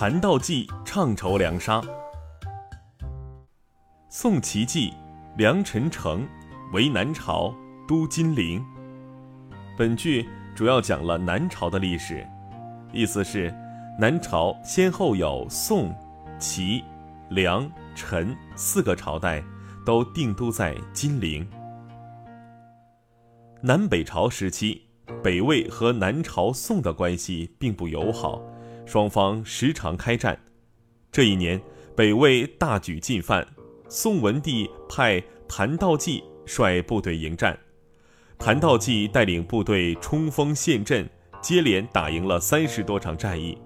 韩道济唱筹梁沙。宋齐纪，梁陈城为南朝，都金陵。本剧主要讲了南朝的历史，意思是南朝先后有宋、齐、梁、陈四个朝代，都定都在金陵。南北朝时期，北魏和南朝宋的关系并不友好。双方时常开战。这一年，北魏大举进犯，宋文帝派谭道济率部队迎战。谭道济带领部队冲锋陷阵，接连打赢了三十多场战役。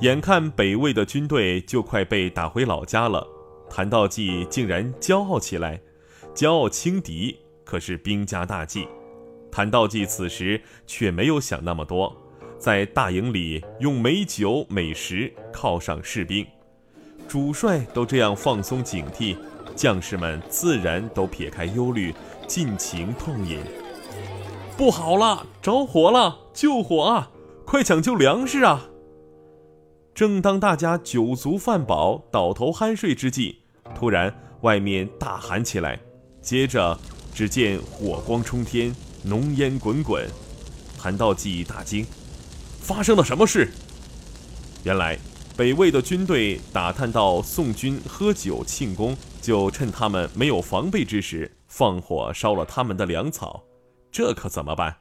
眼看北魏的军队就快被打回老家了，谭道济竟然骄傲起来，骄傲轻敌，可是兵家大忌。谭道济此时却没有想那么多。在大营里用美酒美食犒赏士兵，主帅都这样放松警惕，将士们自然都撇开忧虑，尽情痛饮。不好了，着火了！救火啊！快抢救粮食啊！正当大家酒足饭饱、倒头酣睡之际，突然外面大喊起来，接着只见火光冲天，浓烟滚滚。谭道济大惊。发生了什么事？原来，北魏的军队打探到宋军喝酒庆功，就趁他们没有防备之时，放火烧了他们的粮草。这可怎么办？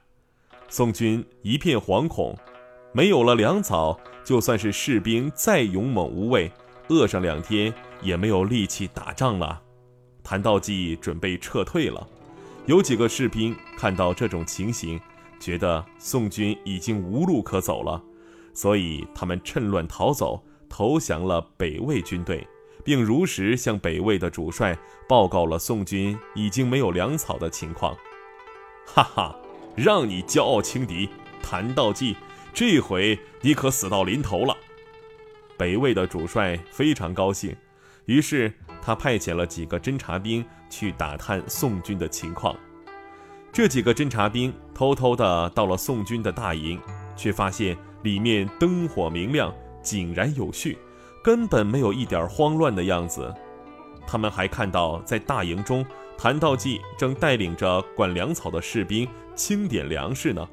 宋军一片惶恐，没有了粮草，就算是士兵再勇猛无畏，饿上两天也没有力气打仗了。谭道济准备撤退了。有几个士兵看到这种情形。觉得宋军已经无路可走了，所以他们趁乱逃走，投降了北魏军队，并如实向北魏的主帅报告了宋军已经没有粮草的情况。哈哈，让你骄傲轻敌，谭道济，这回你可死到临头了。北魏的主帅非常高兴，于是他派遣了几个侦察兵去打探宋军的情况。这几个侦察兵偷偷的到了宋军的大营，却发现里面灯火明亮，井然有序，根本没有一点慌乱的样子。他们还看到，在大营中，谭道济正带领着管粮草的士兵清点粮食呢。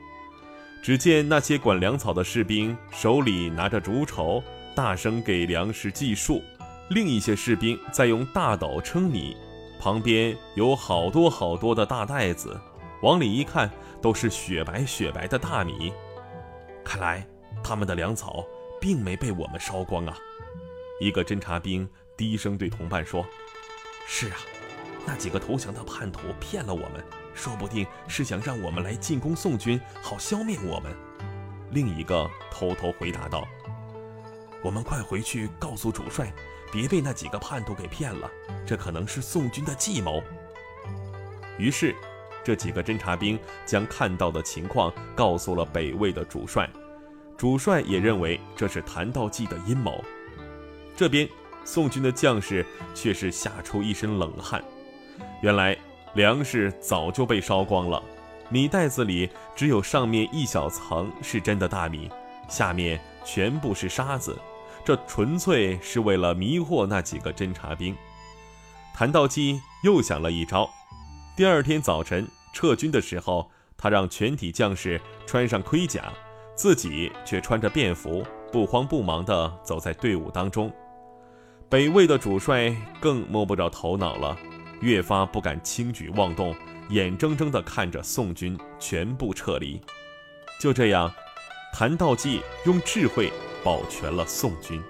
只见那些管粮草的士兵手里拿着竹筹，大声给粮食计数；另一些士兵在用大斗称米，旁边有好多好多的大袋子。往里一看，都是雪白雪白的大米，看来他们的粮草并没被我们烧光啊！一个侦察兵低声对同伴说：“是啊，那几个投降的叛徒骗了我们，说不定是想让我们来进攻宋军，好消灭我们。”另一个偷偷回答道：“我们快回去告诉主帅，别被那几个叛徒给骗了，这可能是宋军的计谋。”于是。这几个侦察兵将看到的情况告诉了北魏的主帅，主帅也认为这是谭道济的阴谋。这边宋军的将士却是吓出一身冷汗。原来粮食早就被烧光了，米袋子里只有上面一小层是真的大米，下面全部是沙子。这纯粹是为了迷惑那几个侦察兵。谭道济又想了一招。第二天早晨撤军的时候，他让全体将士穿上盔甲，自己却穿着便服，不慌不忙地走在队伍当中。北魏的主帅更摸不着头脑了，越发不敢轻举妄动，眼睁睁地看着宋军全部撤离。就这样，谭道济用智慧保全了宋军。